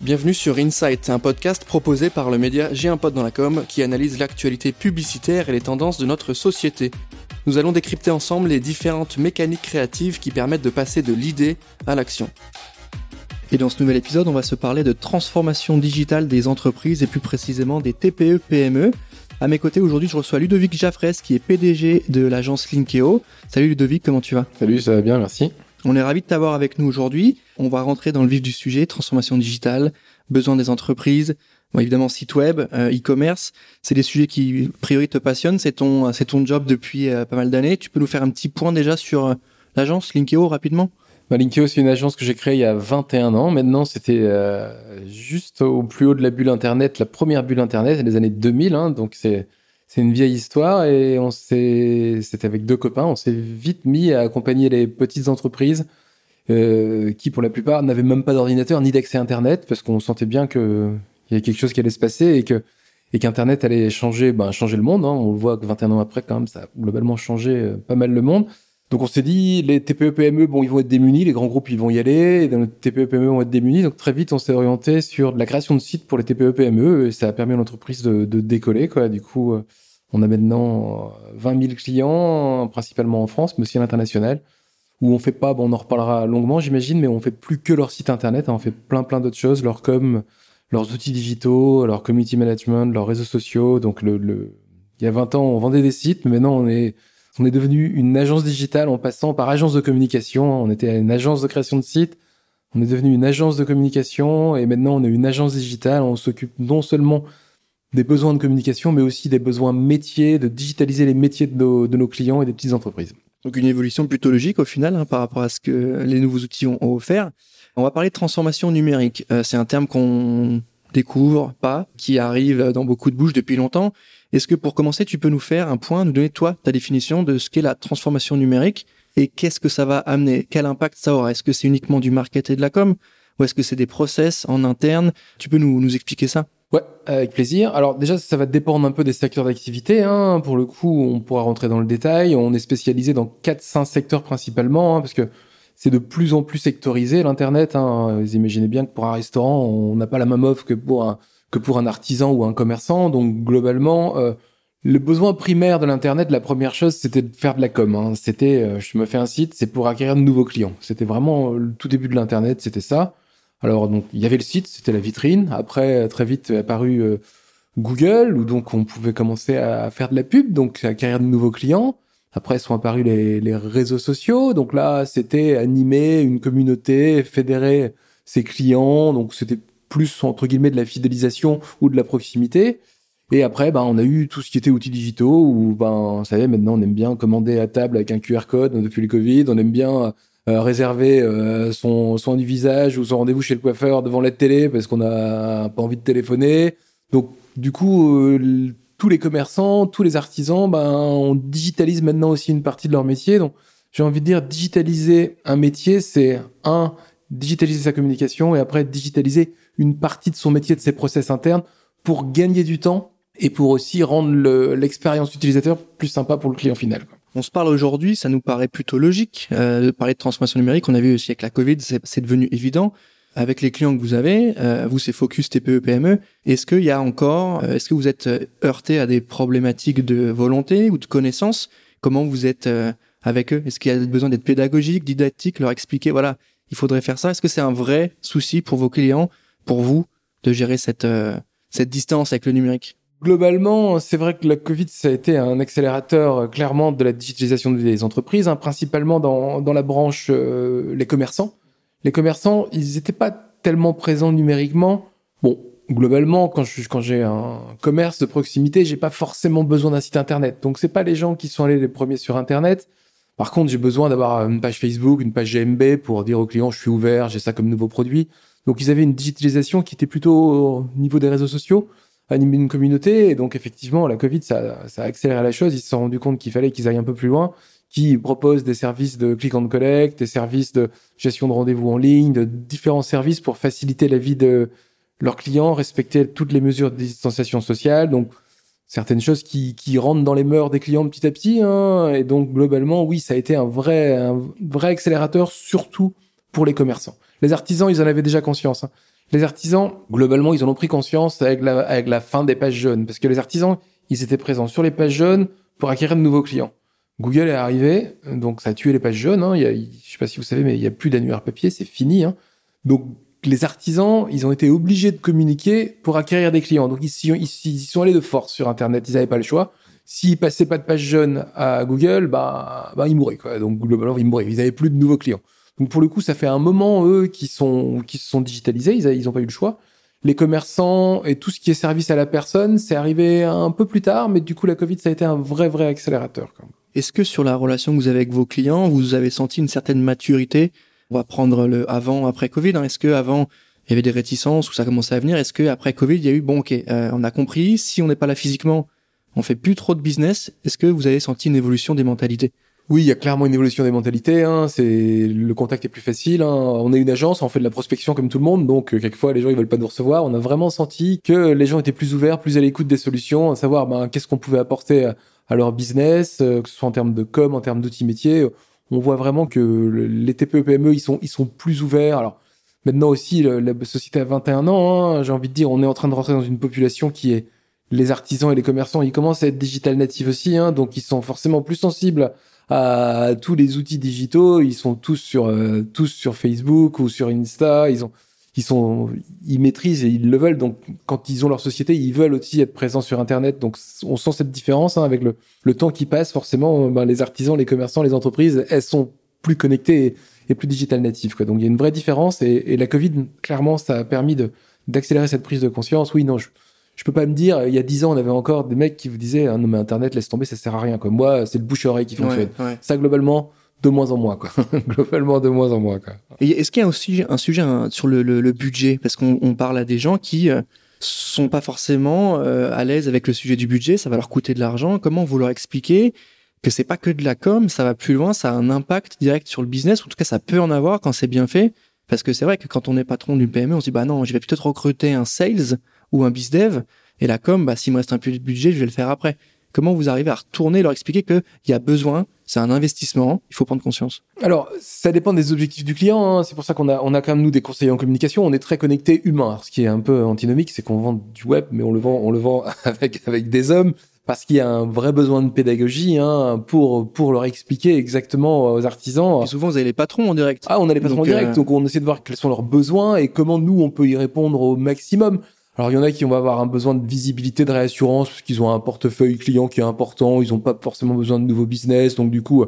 Bienvenue sur Insight, un podcast proposé par le média J'ai un pote dans la com qui analyse l'actualité publicitaire et les tendances de notre société. Nous allons décrypter ensemble les différentes mécaniques créatives qui permettent de passer de l'idée à l'action. Et dans ce nouvel épisode, on va se parler de transformation digitale des entreprises et plus précisément des TPE-PME. À mes côtés aujourd'hui, je reçois Ludovic Jaffres qui est PDG de l'agence Linkeo. Salut Ludovic, comment tu vas? Salut, ça va bien, merci. On est ravi de t'avoir avec nous aujourd'hui. On va rentrer dans le vif du sujet, transformation digitale, besoin des entreprises, évidemment site web, euh, e-commerce. C'est des sujets qui, a priori, te passionnent. C'est ton, c'est ton job depuis euh, pas mal d'années. Tu peux nous faire un petit point déjà sur euh, l'agence Linkeo rapidement? Bah, Linkeo, c'est une agence que j'ai créée il y a 21 ans. Maintenant, c'était juste au plus haut de la bulle Internet, la première bulle Internet, les années 2000. Hein, donc, c'est c'est une vieille histoire et on s'est, c'était avec deux copains, on s'est vite mis à accompagner les petites entreprises euh, qui, pour la plupart, n'avaient même pas d'ordinateur ni d'accès Internet parce qu'on sentait bien que il y avait quelque chose qui allait se passer et que et qu'Internet allait changer, ben, changer le monde. Hein. On le voit que 21 ans après, quand même, ça a globalement changé euh, pas mal le monde. Donc on s'est dit, les TPE PME, bon, ils vont être démunis, les grands groupes, ils vont y aller, et les TPE PME vont être démunis. Donc très vite, on s'est orienté sur la création de sites pour les TPE PME, et ça a permis à l'entreprise de, de, décoller, quoi. Du coup, euh, on a maintenant 20 euh, 000 clients, principalement en France, mais aussi à l'international, où on fait pas, bon, on en reparlera longuement, j'imagine, mais on fait plus que leur site internet, hein, on fait plein plein d'autres choses, leur com, leurs outils digitaux, leur community management, leurs réseaux sociaux. Donc le, le, il y a 20 ans, on vendait des sites, mais maintenant on est on est devenu une agence digitale en passant par agence de communication. On était une agence de création de sites. On est devenu une agence de communication et maintenant on est une agence digitale. On s'occupe non seulement des besoins de communication, mais aussi des besoins métiers, de digitaliser les métiers de nos, clients et des petites entreprises. Donc une évolution plutôt logique au final hein, par rapport à ce que les nouveaux outils ont, offert. On va parler de transformation numérique. Euh, c'est un terme qu'on découvre pas, qui arrive dans beaucoup de bouches depuis longtemps. Est-ce que pour commencer, tu peux nous faire un point, nous donner toi ta définition de ce qu'est la transformation numérique et qu'est-ce que ça va amener? Quel impact ça aura? Est-ce que c'est uniquement du market et de la com ou est-ce que c'est des process en interne? Tu peux nous, nous expliquer ça? Ouais, avec plaisir. Alors déjà, ça va dépendre un peu des secteurs d'activité. Hein. Pour le coup, on pourra rentrer dans le détail. On est spécialisé dans 4-5 secteurs principalement, hein, parce que c'est de plus en plus sectorisé l'Internet. Hein. Vous imaginez bien que pour un restaurant, on n'a pas la même offre que pour un, que pour un artisan ou un commerçant. Donc globalement, euh, le besoin primaire de l'Internet, la première chose, c'était de faire de la com. Hein. C'était, euh, je me fais un site, c'est pour acquérir de nouveaux clients. C'était vraiment le tout début de l'Internet, c'était ça. Alors donc il y avait le site, c'était la vitrine. Après très vite est apparu euh, Google où donc on pouvait commencer à faire de la pub, donc acquérir de nouveaux clients. Après sont apparus les, les réseaux sociaux. Donc là c'était animer une communauté, fédérer ses clients. Donc c'était plus entre guillemets de la fidélisation ou de la proximité. Et après, ben, on a eu tout ce qui était outils digitaux où, ben, vous savez, maintenant, on aime bien commander à table avec un QR code depuis le Covid. On aime bien euh, réserver euh, son soin du visage ou son rendez-vous chez le coiffeur devant la télé parce qu'on n'a pas envie de téléphoner. Donc, du coup, euh, tous les commerçants, tous les artisans, ben, on digitalise maintenant aussi une partie de leur métier. Donc, j'ai envie de dire, digitaliser un métier, c'est un, digitaliser sa communication et après digitaliser une partie de son métier, de ses process internes pour gagner du temps et pour aussi rendre l'expérience utilisateur plus sympa pour le client final. On se parle aujourd'hui, ça nous paraît plutôt logique euh, de parler de transformation numérique. On a vu aussi avec la Covid, c'est devenu évident. Avec les clients que vous avez, euh, vous c'est Focus TPE PME. Est-ce qu'il y a encore, euh, est-ce que vous êtes euh, heurté à des problématiques de volonté ou de connaissance Comment vous êtes euh, avec eux? Est-ce qu'il y a besoin d'être pédagogique, didactique, leur expliquer voilà, il faudrait faire ça Est-ce que c'est un vrai souci pour vos clients pour vous de gérer cette, euh, cette distance avec le numérique? Globalement, c'est vrai que la Covid, ça a été un accélérateur euh, clairement de la digitalisation des entreprises, hein, principalement dans, dans la branche euh, les commerçants. Les commerçants, ils n'étaient pas tellement présents numériquement. Bon, globalement, quand quand j'ai un commerce de proximité, j'ai pas forcément besoin d'un site internet. Donc c'est pas les gens qui sont allés les premiers sur internet. Par contre, j'ai besoin d'avoir une page Facebook, une page GMB pour dire aux clients je suis ouvert, j'ai ça comme nouveau produit. Donc ils avaient une digitalisation qui était plutôt au niveau des réseaux sociaux, animer une communauté. Et donc effectivement, la Covid, ça, ça a accéléré la chose. Ils se sont rendus compte qu'il fallait qu'ils aillent un peu plus loin, qu'ils proposent des services de click and collect, des services de gestion de rendez-vous en ligne, de différents services pour faciliter la vie de leurs clients, respecter toutes les mesures de distanciation sociale. Donc certaines choses qui, rentrent dans les mœurs des clients petit à petit. Hein. Et donc globalement, oui, ça a été un vrai, accélérateur, surtout pour les commerçants. Les artisans, ils en avaient déjà conscience. Hein. Les artisans, globalement, ils en ont pris conscience avec la, fin des pages jaunes. Parce que les artisans, ils étaient présents sur les pages jaunes pour acquérir de nouveaux clients. Google est arrivé, donc ça a tué les pages jaunes. Hein. Il y a, je sais pas si vous savez, mais il y a plus d'annuaire papier, c'est fini. Donc les artisans, ils ont été obligés de communiquer pour acquérir des clients. Donc ils, ils, sont allés de force sur Internet, ils n'avaient pas le choix. S'ils passaient pas de page jaune à Google, bah, bah ils mouraient quoi. Donc globalement, ils mouraient. Ils n'avaient plus de nouveaux clients. Donc pour le coup, ça fait un moment eux qui sont qui se sont digitalisés. Ils ils ont pas eu le choix. Les commerçants et tout ce qui est service à la personne, c'est arrivé un peu plus tard, mais du coup la Covid ça a été un vrai vrai accélérateur. Est-ce que sur la relation que vous avez avec vos clients, vous avez senti une certaine maturité On va prendre le avant après Covid. Hein. Est-ce que avant il y avait des réticences ou ça commençait à venir? Est-ce que après Covid il y a eu bon ok, euh, on a compris. Si on n'est pas là physiquement, on fait plus trop de business. Est-ce que vous avez senti une évolution des mentalités? Oui, il y a clairement une évolution des mentalités. Hein. C'est le contact est plus facile. Hein. On est une agence, on fait de la prospection comme tout le monde, donc euh, quelquefois les gens ils veulent pas nous recevoir. On a vraiment senti que les gens étaient plus ouverts, plus à l'écoute des solutions, à savoir ben, qu'est-ce qu'on pouvait apporter à leur business, euh, que ce soit en termes de com, en termes d'outils métiers. On voit vraiment que les TPE PME ils sont ils sont plus ouverts. Alors maintenant aussi la société a 21 ans. Hein. J'ai envie de dire, on est en train de rentrer dans une population qui est les artisans et les commerçants, ils commencent à être digital natifs aussi, hein, donc ils sont forcément plus sensibles à tous les outils digitaux. Ils sont tous sur euh, tous sur Facebook ou sur Insta. Ils ont ils sont ils maîtrisent et ils le veulent. Donc quand ils ont leur société, ils veulent aussi être présents sur Internet. Donc on sent cette différence hein, avec le le temps qui passe. Forcément, ben, les artisans, les commerçants, les entreprises, elles sont plus connectées et, plus digital natives. Quoi. Donc il y a une vraie différence et, et la Covid, clairement, ça a permis de d'accélérer cette prise de conscience. Oui, non, je, je peux pas me dire, il y a dix ans, on avait encore des mecs qui vous disaient, ah non, mais Internet, laisse tomber, ça sert à rien, quoi. Moi, c'est le bouche-oreille qui fonctionne. Ça, globalement, de moins en moins, quoi. globalement, de moins en moins, quoi. Est-ce qu'il y a aussi un sujet sur le, le, budget? Parce qu'on parle à des gens qui, euh, sont pas forcément euh, à l'aise avec le sujet du budget, ça va leur coûter de l'argent. Comment vous leur expliquez que c'est pas que de la com, ça va plus loin, ça a un impact direct sur le business, en tout cas ça peut en avoir quand c'est bien fait, parce que c'est vrai que quand on est patron d'une PME, on se dit bah non, je vais peut-être recruter un sales ou un bizdev. Et la com, bah, s'il me reste un peu de budget, je vais le faire après. Comment vous arrivez à retourner, leur expliquer qu'il y a besoin, c'est un investissement, il faut prendre conscience? Alors, ça dépend des objectifs du client. Hein. C'est pour ça qu'on a, on a quand même, nous, des conseillers en communication. On est très connecté humain. ce qui est un peu antinomique, c'est qu'on vend du web, mais on le vend, on le vend avec, avec des hommes parce qu'il y a un vrai besoin de pédagogie hein, pour pour leur expliquer exactement aux artisans. Et souvent, vous avez les patrons en direct. Ah, on a les patrons en direct, euh, donc on essaie de voir quels sont leurs besoins et comment nous on peut y répondre au maximum. Alors il y en a qui vont avoir un besoin de visibilité, de réassurance parce qu'ils ont un portefeuille client qui est important, ils n'ont pas forcément besoin de nouveaux business, donc du coup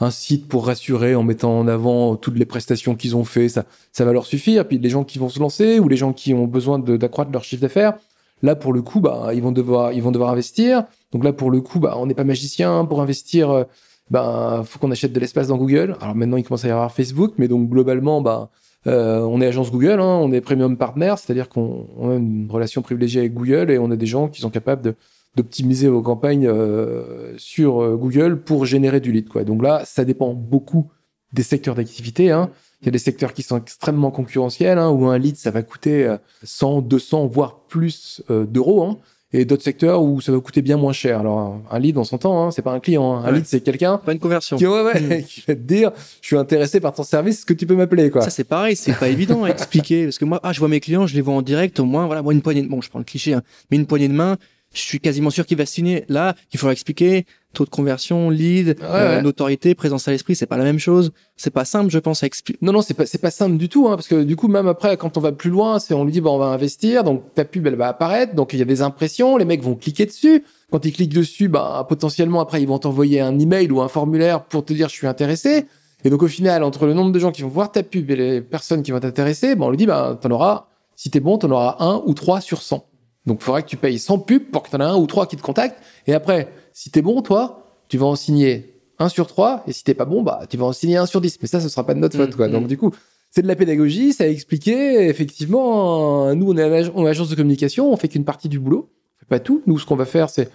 un site pour rassurer en mettant en avant toutes les prestations qu'ils ont fait, ça va leur suffire. Puis les gens qui vont se lancer ou les gens qui ont besoin d'accroître leur chiffre d'affaires, là pour le coup bah ils vont devoir ils vont devoir investir. Donc là pour le coup bah on n'est pas magicien pour investir euh, ben faut qu'on achète de l'espace dans Google. Alors maintenant il commence à y avoir Facebook, mais donc globalement bah euh, on est agence Google, hein, on est premium partner, c'est-à-dire qu'on a une relation privilégiée avec Google et on a des gens qui sont capables d'optimiser vos campagnes euh, sur euh, Google pour générer du lead. Quoi. Donc là, ça dépend beaucoup des secteurs d'activité. Hein. Il y a des secteurs qui sont extrêmement concurrentiels, hein, où un lead, ça va coûter 100, 200, voire plus d'euros. Et d'autres secteurs où ça va coûter bien moins cher. Alors un lead, on s'entend, hein, c'est pas un client. Hein. Un lead, c'est quelqu'un. Pas une conversion. Qui, ouais, ouais, hmm. qui va te dire, je suis intéressé par ton service, est-ce que tu peux m'appeler quoi Ça c'est pareil, c'est pas évident à expliquer parce que moi, ah, je vois mes clients, je les vois en direct, au moins, voilà, moi une poignée de, bon, je prends le cliché, hein, mais une poignée de main, je suis quasiment sûr qu'il va signer. Là, il faudra expliquer taux de conversion, lead, euh, notoriété, présence à l'esprit, c'est pas la même chose. C'est pas simple, je pense, à expliquer. Non, non, c'est pas, c'est pas simple du tout, hein, parce que du coup, même après, quand on va plus loin, c'est on lui dit, bon, on va investir, donc ta pub, elle va apparaître, donc il y a des impressions, les mecs vont cliquer dessus. Quand ils cliquent dessus, bah, potentiellement, après, ils vont t'envoyer un email ou un formulaire pour te dire, je suis intéressé. Et donc, au final, entre le nombre de gens qui vont voir ta pub et les personnes qui vont t'intéresser, bah, on lui dit, bah, t'en auras, si t'es bon, t'en auras un ou trois sur 100. Donc, il faudra que tu payes 100 pubs pour que tu en aies un ou trois qui te contactent. Et après, si t'es bon, toi, tu vas en signer un sur trois. Et si t'es pas bon, bah, tu vas en signer un sur 10. Mais ça, ce sera pas de notre faute, quoi. Mm, Donc, mm. du coup, c'est de la pédagogie, ça a expliqué. Effectivement, nous, on est en agence de communication, on fait qu'une partie du boulot. On fait pas tout. Nous, ce qu'on va faire, c'est,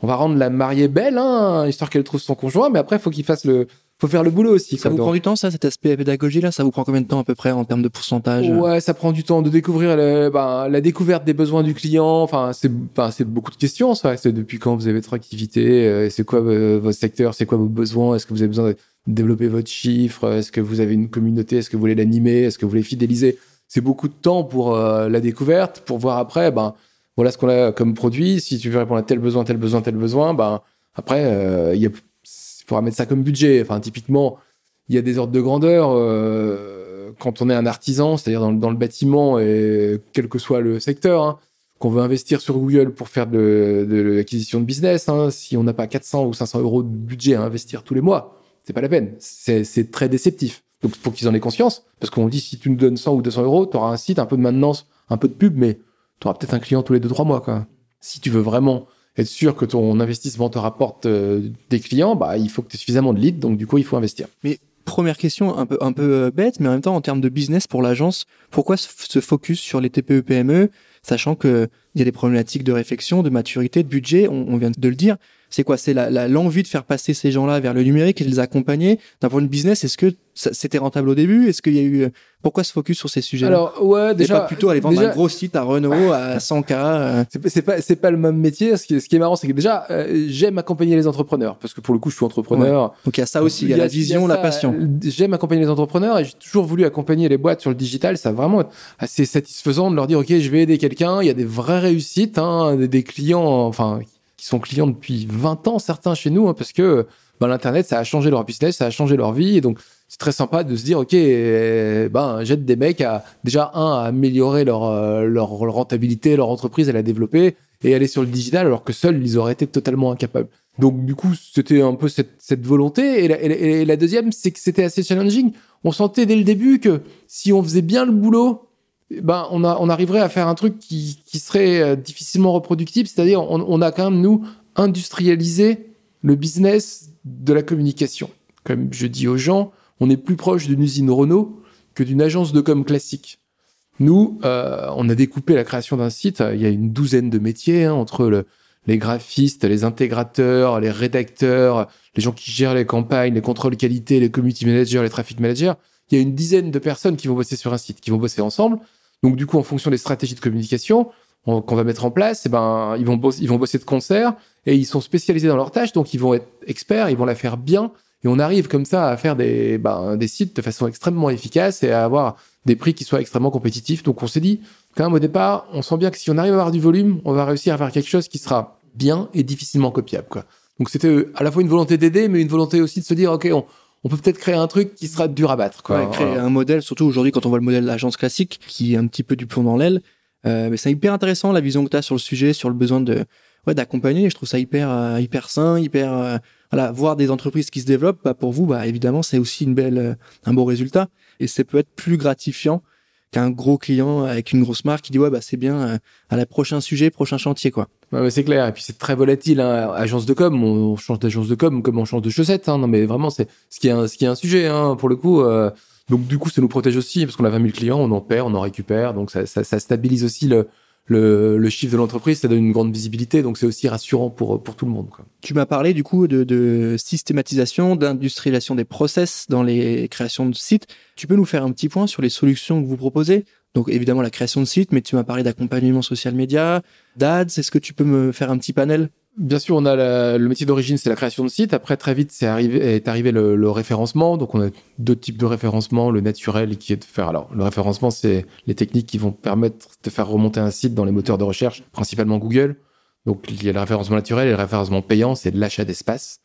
on va rendre la mariée belle, hein, histoire qu'elle trouve son conjoint. Mais après, il faut qu'il fasse le, faut faire le boulot aussi. Ça vous prend du temps, ça, cet aspect pédagogie là? Ça vous prend combien de temps à peu près en termes de pourcentage? Ouais, ça prend du temps de découvrir bah, la découverte des besoins du client. Enfin, c'est bah, c'est beaucoup de questions. Ça, c'est depuis quand vous avez votre activité euh, C'est quoi euh, votre secteur C'est quoi vos besoins? Est-ce que vous avez besoin de développer votre chiffre? Est-ce que vous avez une communauté? Est-ce que vous voulez l'animer? Est-ce que vous voulez fidéliser? C'est beaucoup de temps pour euh, la découverte, pour voir après, ben, voilà ce qu'on a comme produit. Si tu veux répondre à tel besoin, tel besoin, tel besoin, ben, après, il faudra mettre ça comme budget. Enfin, typiquement, il y a des ordres de grandeur. Euh, quand on est un artisan, c'est-à-dire dans, le bâtiment, et quel que soit le secteur, hein, qu'on veut investir sur Google pour faire de, l'acquisition de business, hein, si on n'a pas 400 ou 500 euros de budget à investir tous les mois, c'est pas la peine. C'est très déceptif. Donc, il faut qu'ils en aient conscience. Parce qu'on dit, si tu nous donnes 100 ou 200 euros, tu auras un site, un peu de maintenance, un peu de pub, mais tu auras peut-être un client tous les 2-3 mois. Si tu veux vraiment être sûr que ton investissement te rapporte euh, des clients, bah, il faut que tu aies suffisamment de leads. Donc, du coup, il faut investir. Mais première question, un peu, un peu euh, bête, mais en même temps, en termes de business pour l'agence, pourquoi se focus sur les TPE-PME, sachant qu'il y a des problématiques de réflexion, de maturité, de budget, on vient de le dire c'est quoi? C'est la, l'envie de faire passer ces gens-là vers le numérique et de les accompagner? D'un point de business, est-ce que c'était rentable au début? Est-ce qu'il y a eu pourquoi se focus sur ces sujets Alors ouais, déjà pas plutôt aller vendre un gros site à Renault à 100 k. Euh? C'est pas c'est pas le même métier. Ce qui, ce qui est marrant, c'est que déjà euh, j'aime accompagner les entrepreneurs parce que pour le coup, je suis entrepreneur. Donc il y a ça aussi, il y a, la vision, la passion. J'aime accompagner les entrepreneurs et j'ai toujours voulu accompagner les boîtes sur le digital. Ça vraiment assez satisfaisant de leur dire ok, je vais aider quelqu'un. Il y a des vraies réussites, hein, des, des clients, enfin qui sont clients depuis 20 ans, certains chez nous, hein, parce que bah, l'Internet, ça a changé leur business, ça a changé leur vie. Et donc, c'est très sympa de se dire, OK, eh, ben, j'aide des mecs à, déjà, un, à améliorer leur, euh, leur rentabilité, leur entreprise, à la développer et aller sur le digital, alors que seuls, ils auraient été totalement incapables. Donc, du coup, c'était un peu cette, volonté. Et la, et la deuxième, c'est que c'était assez challenging. On sentait dès le début que si on faisait bien le boulot, ben on, a, on arriverait à faire un truc qui, qui serait euh, difficilement reproductible, c'est-à-dire on, on, a quand même, nous, industrialisé le business de la communication. Comme je dis aux gens, on est plus proche d'une usine Renault que d'une agence de com classique. Nous, euh, on a découpé la création d'un site, il y a une douzaine de métiers, hein, entre le, les graphistes, les intégrateurs, les rédacteurs, les gens qui gèrent les campagnes, les contrôles qualité, les community managers, les traffic managers. Il y a une dizaine de personnes qui vont bosser sur un site, qui vont bosser ensemble. Donc du coup, en fonction des stratégies de communication qu'on va mettre en place, eh ben ils vont bosser, ils vont bosser de concert et ils sont spécialisés dans leur tâche, donc ils vont être experts, ils vont la faire bien et on arrive comme ça à faire des ben, des sites de façon extrêmement efficace et à avoir des prix qui soient extrêmement compétitifs. Donc on s'est dit quand même au départ, on sent bien que si on arrive à avoir du volume, on va réussir à faire quelque chose qui sera bien et difficilement copiable quoi. Donc c'était euh, à la fois une volonté d'aider mais une volonté aussi de se dire OK, on peut peut-être créer un truc qui sera dur à battre. Quoi. créer un modèle, surtout aujourd'hui quand on voit le modèle de l'agence classique, qui est un petit peu du plomb dans l'aile. Euh, mais c'est hyper intéressant la vision que tu as sur le sujet, sur le besoin de ouais, d'accompagner. Je trouve ça hyper euh, hyper sain, hyper euh, voilà, voir des entreprises qui se développent. Bah, pour vous, bah évidemment, c'est aussi une belle euh, un beau résultat et ça peut être plus gratifiant qu'un gros client avec une grosse marque qui dit ouais bah c'est bien à la prochain sujet, prochain chantier quoi. Ouais, c'est clair. Et puis c'est très volatile. Hein. Agence de com, on change d'agence de com comme on change de chaussettes. Hein. Non mais vraiment c'est ce qui est un, ce qui est un sujet hein, pour le coup. Euh... Donc du coup ça nous protège aussi parce qu'on a 20 000 clients, on en perd, on en récupère. Donc ça, ça, ça stabilise aussi le le, le chiffre de l'entreprise, ça donne une grande visibilité, donc c'est aussi rassurant pour pour tout le monde. Tu m'as parlé du coup de, de systématisation, d'industrialisation des process dans les créations de sites. Tu peux nous faire un petit point sur les solutions que vous proposez? Donc évidemment la création de sites, mais tu m'as parlé d'accompagnement social média, d'ads. Est-ce que tu peux me faire un petit panel? Bien sûr, on a le métier d'origine, c'est la création de site. Après, très vite, c'est arrivé, est arrivé le, référencement. Donc, on a deux types de référencement. Le naturel, qui est de faire. Alors, le référencement, c'est les techniques qui vont permettre de faire remonter un site dans les moteurs de recherche, principalement Google. Donc, il y a le référencement naturel et le référencement payant, c'est l'achat d'espace,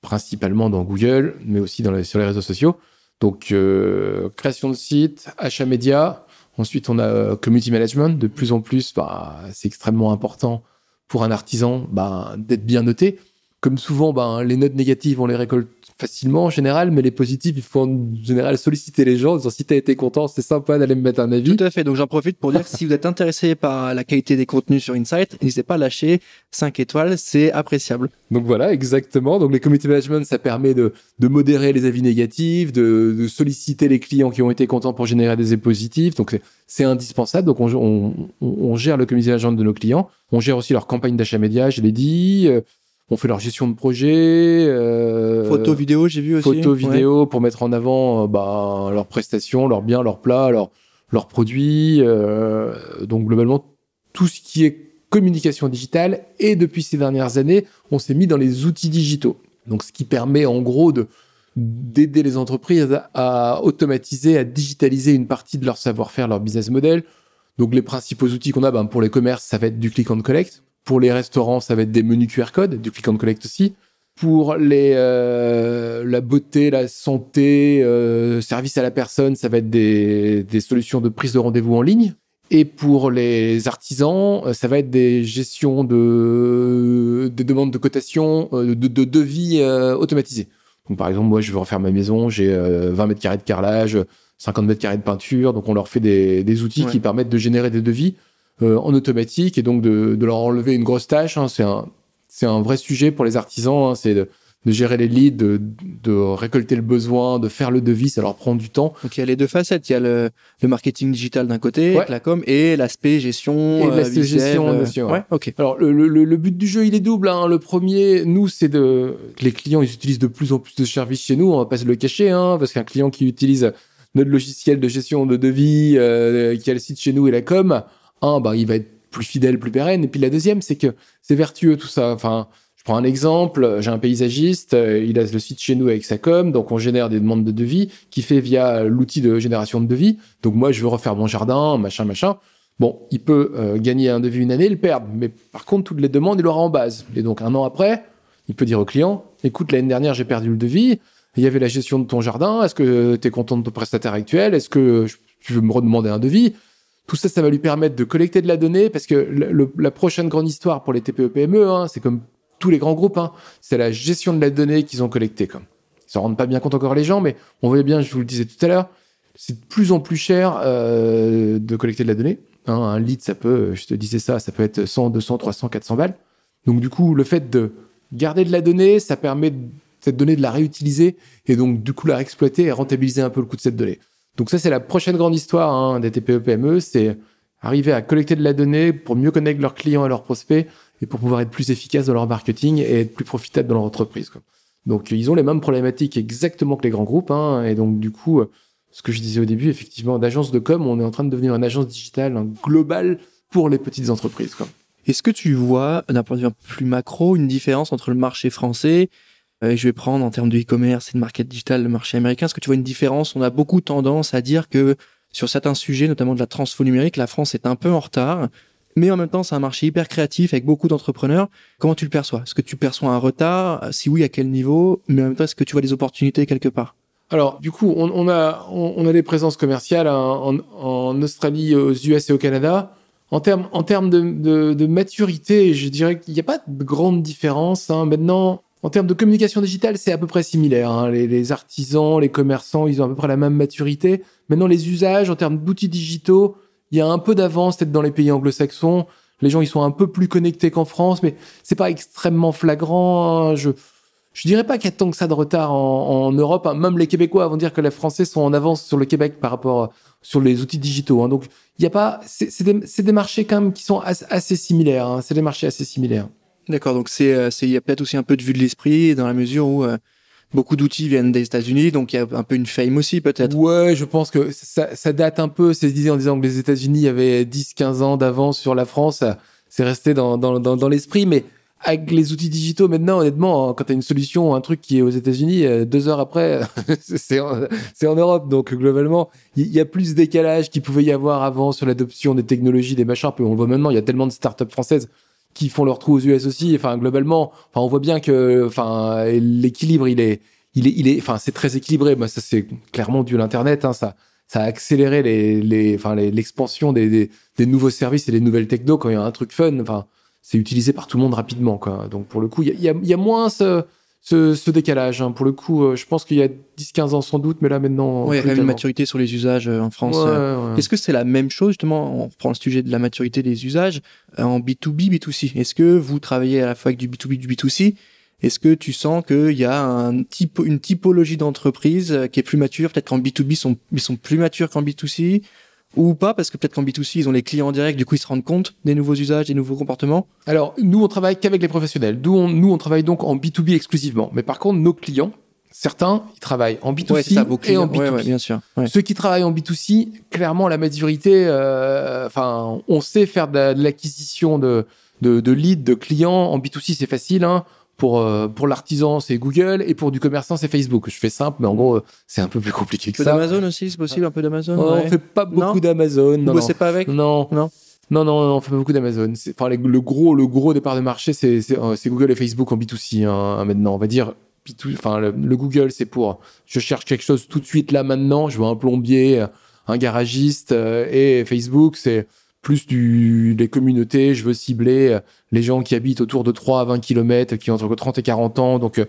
principalement dans Google, mais aussi sur les réseaux sociaux. Donc, euh, création de site, achat média. Ensuite, on a euh, community management. De plus en plus, bah, c'est extrêmement important pour un artisan bah, d'être bien noté. Comme souvent, bah, les notes négatives, on les récolte facilement en général, mais les positives, il faut en général solliciter les gens, en disant si t'as été content, c'est sympa d'aller me mettre un avis. Tout à fait. Donc j'en profite pour dire que si vous êtes intéressé par la qualité des contenus sur Insight, n'hésitez pas à lâcher 5 étoiles, c'est appréciable. Donc voilà, exactement. Donc les community management, ça permet de, de modérer les avis négatifs, de, de, solliciter les clients qui ont été contents pour générer des avis positifs. Donc c'est indispensable. Donc on, on, on, gère le community management de nos clients. On gère aussi leur campagne d'achat média, je l'ai dit. On fait leur gestion de projet. Euh, photo, vidéo, j'ai vu aussi. Photo, vidéo pour mettre en avant euh, bah, leurs prestations, leurs biens, leurs plats, leurs, leurs produits. Euh, donc globalement, tout ce qui est communication digitale. Et depuis ces dernières années, on s'est mis dans les outils digitaux. Donc ce qui permet en gros de, d'aider les entreprises à automatiser, à digitaliser une partie de leur savoir-faire, leur business model. Donc les principaux outils qu'on a ben, pour les commerces, ça va être du click and collect. Pour les restaurants, ça va être des menus QR code, du click and collect aussi. Pour les euh, la beauté, la santé, euh, service à la personne, ça va être des, des solutions de prise de rendez-vous en ligne. Et pour les artisans, euh, ça va être des gestions de des demandes de cotation, de, de devis automatisés. Donc par exemple, moi je veux refaire ma maison, j'ai 20 mètres carrés de carrelage, 50 mètres carrés de peinture, donc on leur fait des, des outils qui permettent de générer des devis en automatique et donc de, de leur enlever une grosse tâche. Hein. C'est un c'est un vrai sujet pour les artisans. Hein, c'est de, gérer les leads, de, de, récolter le besoin, de faire le devis, ça leur prend du temps. Donc il y a les deux facettes, il y a le, le marketing digital d'un côté, la com, et l'aspect gestion. Et l'aspect euh, gestion, euh, Ouais. ok. Alors le, le, le, but du jeu, il est double. Hein. Le premier, nous, c'est de les clients ils utilisent de plus en plus de services chez nous. On va pas se le cacher, hein, parce qu'un client qui utilise notre logiciel de gestion de devis, euh, qui a le site chez nous et la com, un, bah, il va être plus fidèle, plus pérenne. Et puis la deuxième, c'est que c'est vertueux tout ça. Enfin, je prends un exemple, j'ai un paysagiste, euh, il a le site chez nous avec sa com, donc on génère des demandes de devis qui fait via l'outil de génération de devis. Donc moi, je veux refaire mon jardin, machin, machin. Bon, il peut euh, gagner un devis une année, le perdre, mais par contre, toutes les demandes, il aura en base. Et donc un an après, il peut dire au client, écoute, l'année dernière, j'ai perdu le devis, il y avait la gestion de ton jardin, est-ce que tu es content de ton prestataire actuel, est-ce que tu veux me redemander un devis? Tout ça, ça va lui permettre de collecter de la donnée parce que la prochaine grande histoire pour les TPE-PME, hein, c'est comme tous les grands groupes, hein, c'est la gestion de la donnée qu'ils ont collectée. Comme. Ils s'en rendent pas bien compte encore les gens, mais on voit bien, je vous le disais tout à l'heure, c'est de plus en plus cher euh, de collecter de la donnée. Hein, un lead, ça peut, je te disais ça, ça peut être 100, 200, 300, 400 balles. Donc du coup, le fait de garder de la donnée, ça permet cette donnée de la réutiliser et donc du coup la réexploiter et rentabiliser un peu le coût de cette donnée. Donc ça, c'est la prochaine grande histoire hein, des TPE-PME, c'est arriver à collecter de la donnée pour mieux connaître leurs clients et leurs prospects et pour pouvoir être plus efficace dans leur marketing et être plus profitable dans leur entreprise. Donc ils ont les mêmes problématiques exactement que les grands groupes. Hein, et donc du coup, ce que je disais au début, effectivement, d'agence de com, on est en train de devenir une agence digitale un globale pour les petites entreprises. Est-ce que tu vois, d'un point de vue plus macro, une différence entre le marché français je vais prendre en termes de e-commerce et de market digital le marché américain. Est-ce que tu vois une différence On a beaucoup tendance à dire que sur certains sujets, notamment de la transfo numérique, la France est un peu en retard. Mais en même temps, c'est un marché hyper créatif avec beaucoup d'entrepreneurs. Comment tu le perçois? Est-ce que tu perçois un retard? Si oui, à quel niveau? Mais en même temps, est-ce que tu vois des opportunités quelque part? Alors, du coup, on, a on, a des présences commerciales en, en, Australie, aux US et au Canada. En termes en termes de, de, maturité, je dirais qu'il n'y a pas de grande différence. Hein. Maintenant, en termes de communication digitale, c'est à peu près similaire. Hein. Les, artisans, les commerçants, ils ont à peu près la même maturité. Maintenant, les usages, en termes d'outils digitaux, il y a un peu d'avance peut-être dans les pays anglo-saxons. Les gens, ils sont un peu plus connectés qu'en France, mais c'est pas extrêmement flagrant. Hein. Je je dirais pas qu'il y a tant que ça de retard en, Europe. Hein. Même les Québécois vont dire que les Français sont en avance sur le Québec par rapport sur les outils digitaux. Donc, il y a pas. C'est des, des, marchés quand même qui sont assez, similaires. C'est des marchés assez similaires. D'accord, donc c'est euh, c'est il y a peut-être aussi un peu de vue de l'esprit dans la mesure où euh, beaucoup d'outils viennent des États-Unis, donc il y a un peu une fame aussi peut-être. Ouais, je pense que ça, ça date un peu. C'est disait en disant que les États-Unis avaient 10-15 ans d'avance sur la France, c'est resté dans dans dans, l'esprit, mais avec les outils digitaux maintenant, honnêtement, quand tu as une solution, un truc qui est aux États-Unis, euh, deux heures après, c'est en, en, Europe. Donc globalement, il y, a plus décalage qu'il pouvait y avoir avant sur l'adoption des technologies, des machins. on le voit maintenant, il y a tellement de startups françaises qui font leur trou aux US aussi. Enfin, globalement, enfin, on voit bien que, enfin, l'équilibre, il est, il est, il est, enfin, c'est très équilibré. Moi, ça, c'est clairement dû à l'internet. Hein, ça, ça a accéléré les, les, enfin, l'expansion des, des, des, nouveaux services et des nouvelles techno quand il y a un truc fun. Enfin, c'est utilisé par tout le monde rapidement, quoi. Donc, pour le coup, il y a, il y a moins ce, ce, ce décalage. Hein. Pour le coup, euh, je pense qu'il y a 10-15 ans sans doute, mais là maintenant. Oui, il y a une maturité sur les usages euh, en France. Euh. Est-ce que c'est la même chose, justement On prend le sujet de la maturité des usages en B2B, B2C. Est-ce que vous travaillez à la fois avec du B2B, du B2C Est-ce que tu sens qu'il y a un type, une typologie d'entreprise qui est plus mature Peut-être qu'en B2B, sont, ils sont plus matures qu'en B2C ou pas parce que peut-être qu'en B2C ils ont les clients en direct du coup ils se rendent compte des nouveaux usages des nouveaux comportements. Alors nous on travaille qu'avec les professionnels. Nous on, nous on travaille donc en B2B exclusivement. Mais par contre nos clients certains ils travaillent en B2C et en B2B bien sûr. Ceux qui travaillent en B2C clairement la maturité euh, enfin on sait faire de, l'acquisition de, de, de leads de clients. En B2C c'est facile hein pour euh, pour l'artisan, c'est Google et pour du commerçant, c'est Facebook. Je fais simple, mais en gros, euh, c'est un peu plus compliqué que Un peu ça. d'Amazon aussi, c'est possible, un peu d'Amazon Oh, ouais. On fait pas beaucoup Non d'Amazon. Vous Non, non. bossez pas avec non, Non. non, non, on fait pas beaucoup d'Amazon. Enfin, le gros, le gros départ de marché, c'est euh, Google et Facebook en B2C hein, maintenant. On va dire B2, enfin le, le Google, c'est pour je cherche quelque chose tout de suite là maintenant. Je veux un plombier, un garagiste, euh, et Facebook, c'est plus du communautés. Je veux cibler euh, les gens qui habitent autour de 3 à 20 km, qui ont entre 30 et 40 ans. Donc euh,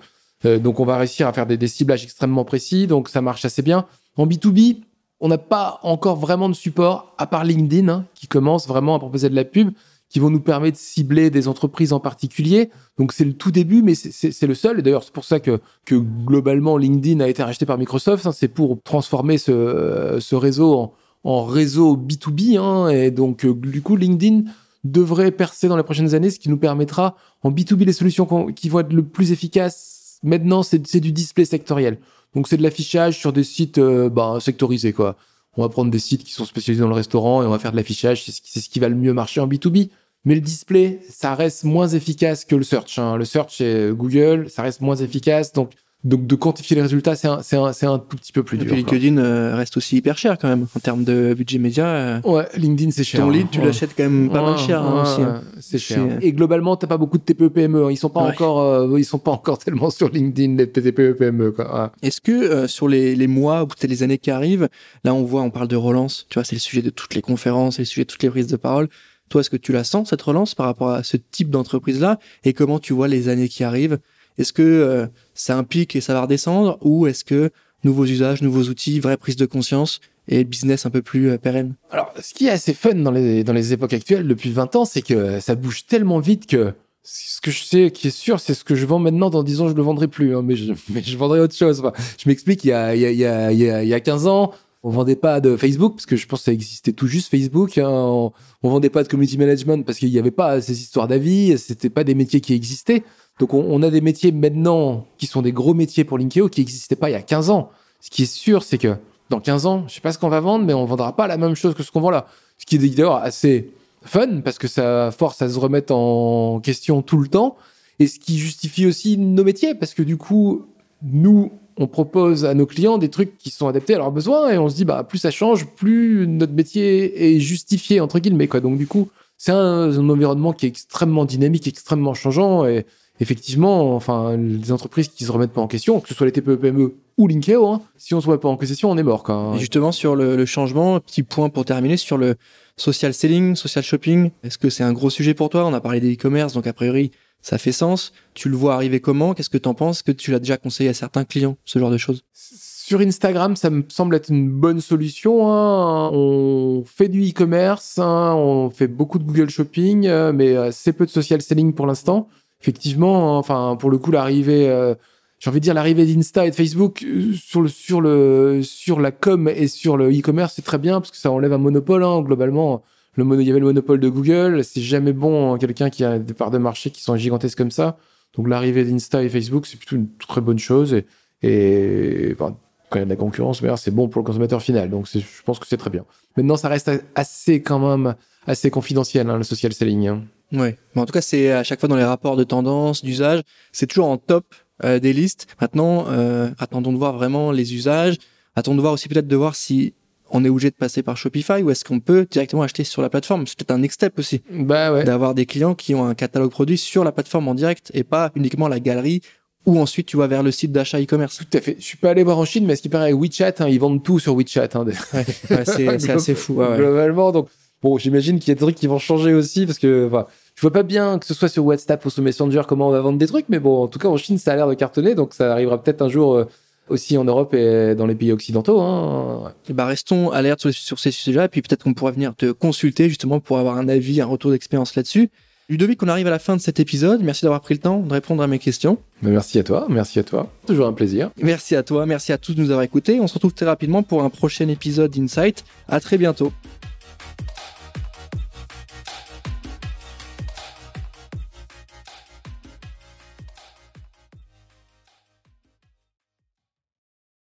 euh, donc on va réussir à faire des, des ciblages extrêmement précis. Donc ça marche assez bien. En B2B, on n'a pas encore vraiment de support, à part LinkedIn, hein, qui commence vraiment à proposer de la pub, qui vont nous permettre de cibler des entreprises en particulier. Donc c'est le tout début, mais c'est le seul. Et d'ailleurs, c'est pour ça que, que globalement, LinkedIn a été racheté par Microsoft. hein. c'est pour transformer ce, euh, ce réseau en, en réseau B2B. hein. et donc, euh, du coup, LinkedIn devrait percer dans les prochaines années, ce qui nous permettra, en B2B, les solutions qui vont être le plus efficaces, maintenant, c'est c'est du display sectoriel. Donc c'est de l'affichage sur des sites euh, bah, sectorisés quoi. On va prendre des sites qui sont spécialisés dans le restaurant et on va faire de l'affichage, c'est ce, qui- c'est va le mieux marcher en B2B. Mais le display, ça reste moins efficace que le search. hein. Le search chez Google, ça reste moins efficace. Donc, donc de quantifier les résultats, c'est un, c'est un, c'est un tout petit peu plus Et dur. puis quoi. LinkedIn euh, reste aussi hyper cher quand même en termes de budget média. euh, Ouais, LinkedIn c'est cher. ton hein. lead, tu Ouais. l'achètes quand même pas mal Ouais, cher hein, aussi. hein. C'est cher. Et globalement, t'as pas beaucoup de TPE PME. hein. Ils sont pas encore, euh, ils sont pas encore tellement sur LinkedIn les TPE PME. Est-ce que euh, sur les, les mois ou peut-être les années qui arrivent, là on voit, on parle de relance, tu vois, c'est le sujet de toutes les conférences, c'est le sujet de toutes les prises de parole. Toi, est-ce que tu la sens cette relance par rapport à ce type d'entreprise-là? Et comment tu vois les années qui arrivent? Est-ce que euh, un pic et ça va redescendre ou est-ce que nouveaux usages, nouveaux outils, vraie prise de conscience et business un peu plus euh, pérenne? Alors, ce qui est assez fun dans les, dans les époques actuelles depuis 20 ans, c'est que ça bouge tellement vite que ce que je sais qui est sûr, c'est ce que je vends maintenant. Dans 10 ans, je le vendrai plus, hein, mais, je, mais je vendrai autre chose. Enfin, je m'explique, il il il y, a, il y, a, il y a 15 ans, on vendait pas de Facebook parce que je pense que ça existait tout juste Facebook. hein. On, on vendait pas de community management parce qu'il n'y avait pas ces histoires d'avis. C'était pas des métiers qui existaient. Donc, on, a des métiers maintenant qui sont des gros métiers pour Linkeo qui n'existaient pas il y a 15 ans. Ce qui est sûr, c'est que dans 15 ans, je sais pas ce qu'on va vendre, mais on vendra pas la même chose que ce qu'on vend là. Ce qui est d'ailleurs assez fun parce que ça force à se remettre en question tout le temps et ce qui justifie aussi nos métiers parce que du coup, nous, on propose à nos clients des trucs qui sont adaptés à leurs besoins et on se dit bah plus ça change, plus notre métier est justifié entre guillemets quoi. Donc du coup, c'est un, un environnement qui est extrêmement dynamique, extrêmement changeant et effectivement, enfin les entreprises qui se remettent pas en question, que ce soit les TPE PME ou Linkeo, hein, si on se remet pas en question, on est mort quoi. Et justement sur le, le changement, petit point pour terminer sur le social selling, social shopping. Est-ce que c'est un gros sujet pour toi? On a parlé des e-commerce, donc a priori ça fait sens. Tu le vois arriver comment? Qu'est-ce que t'en penses? Que tu l'as déjà conseillé à certains clients, ce genre de choses? Sur Instagram, ça me semble être une bonne solution. hein. On fait du e-commerce, hein, on fait beaucoup de Google Shopping, euh, mais euh, assez peu de social selling pour l'instant. Effectivement, enfin pour le coup, l'arrivée, euh, j'ai envie de dire l'arrivée d'Insta et de Facebook euh, sur le sur le sur la com et sur le e-commerce, c'est très bien parce que ça enlève un monopole. hein. globalement, le il y avait le monopole de Google. C'est jamais bon hein, quelqu'un qui a des parts de marché qui sont gigantesques comme ça. Donc l'arrivée d'Insta et Facebook, c'est plutôt une très bonne chose et, quand il y a de la concurrence, c'est bon pour le consommateur final. Donc je pense que c'est très bien. Maintenant, ça reste assez quand même assez confidentiel hein, le social selling. Ouais. Mais en tout cas, c'est à chaque fois dans les rapports de tendance, d'usage, c'est toujours en top euh, des listes. Maintenant, euh, attendons de voir vraiment les usages. Attendons de voir aussi peut-être de voir si on est obligé de passer par Shopify ou est-ce qu'on peut directement acheter sur la plateforme. C'est peut-être un next step aussi. Bah ouais. d'avoir des clients qui ont un catalogue produit sur la plateforme en direct et pas uniquement la galerie ou ensuite tu vas vers le site d'achat e-commerce. Tout à fait. Je suis pas allé voir en Chine, mais ce qui paraît WeChat, hein, ils vendent tout sur WeChat. Hein, des- Ouais, c'est c'est assez fou. ouais, ouais. Globalement, donc bon, j'imagine qu'il y a des trucs qui vont changer aussi parce que enfin, je vois pas bien que ce soit sur WhatsApp ou sur Messenger comment on va vendre des trucs, mais bon, en tout cas en Chine, ça a l'air de cartonner, donc ça arrivera peut-être un jour euh, aussi en Europe et dans les pays occidentaux. Hein. Ouais. Et bah restons alertes sur, sur ces sujets-là et puis peut-être qu'on pourra venir te consulter justement pour avoir un avis, un retour d'expérience là-dessus. Ludovic, on arrive à la fin de cet épisode. Merci d'avoir pris le temps de répondre à mes questions. Mais merci à toi, merci à toi. Toujours un plaisir. Merci à toi, merci à tous de nous avoir écoutés. On se retrouve très rapidement pour un prochain épisode d'Insight. À très bientôt.